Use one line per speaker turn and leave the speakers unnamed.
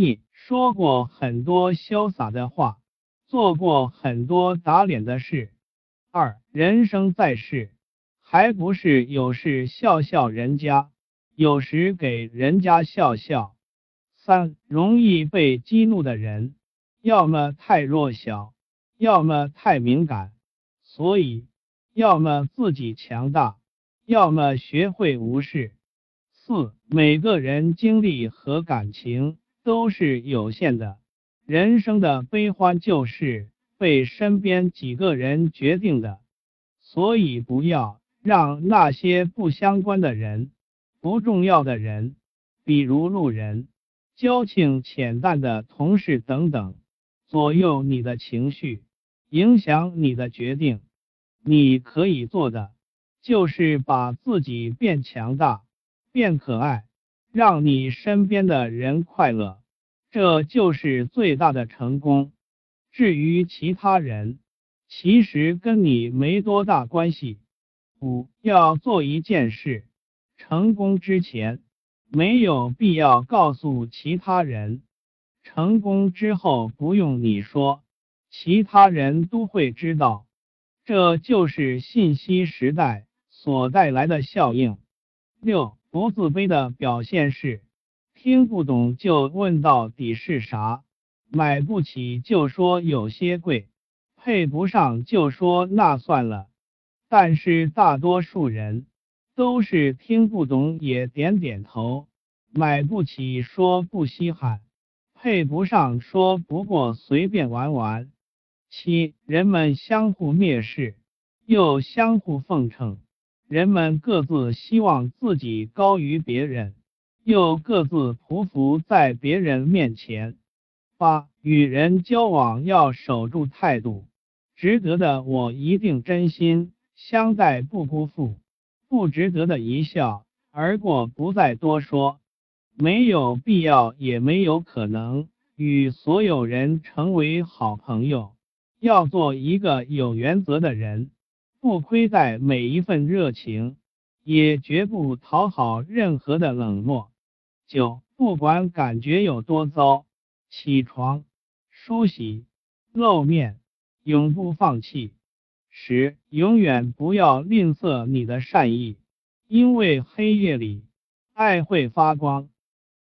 一说过很多潇洒的话，做过很多打脸的事。二人生在世，还不是有事笑笑人家，有时给人家笑笑。三容易被激怒的人，要么太弱小，要么太敏感，所以要么自己强大，要么学会无视。四每个人经历和感情都是有限的，人生的悲欢就是被身边几个人决定的，所以不要让那些不相关的人、不重要的人，比如路人。交情浅淡的同事等等，左右你的情绪，影响你的决定。你可以做的，就是把自己变强大，变可爱，让你身边的人快乐，这就是最大的成功。至于其他人，其实跟你没多大关系。五要做一件事，成功之前。没有必要告诉其他人，成功之后不用你说，其他人都会知道。这就是信息时代所带来的效应。六不自卑的表现是，听不懂就问到底是啥，买不起就说有些贵，配不上就说那算了。但是大多数人。都是听不懂也点点头，买不起说不稀罕，配不上说不过随便玩玩。七人们相互蔑视，又相互奉承，人们各自希望自己高于别人，又各自匍匐在别人面前。八与人交往要守住态度，值得的我一定真心相待，不辜负。不值得的一笑而过，不再多说。没有必要，也没有可能与所有人成为好朋友。要做一个有原则的人，不亏待每一份热情，也绝不讨好任何的冷漠。九，不管感觉有多糟，起床、梳洗、露面，永不放弃。十，永远不要吝啬你的善意，因为黑夜里，爱会发光。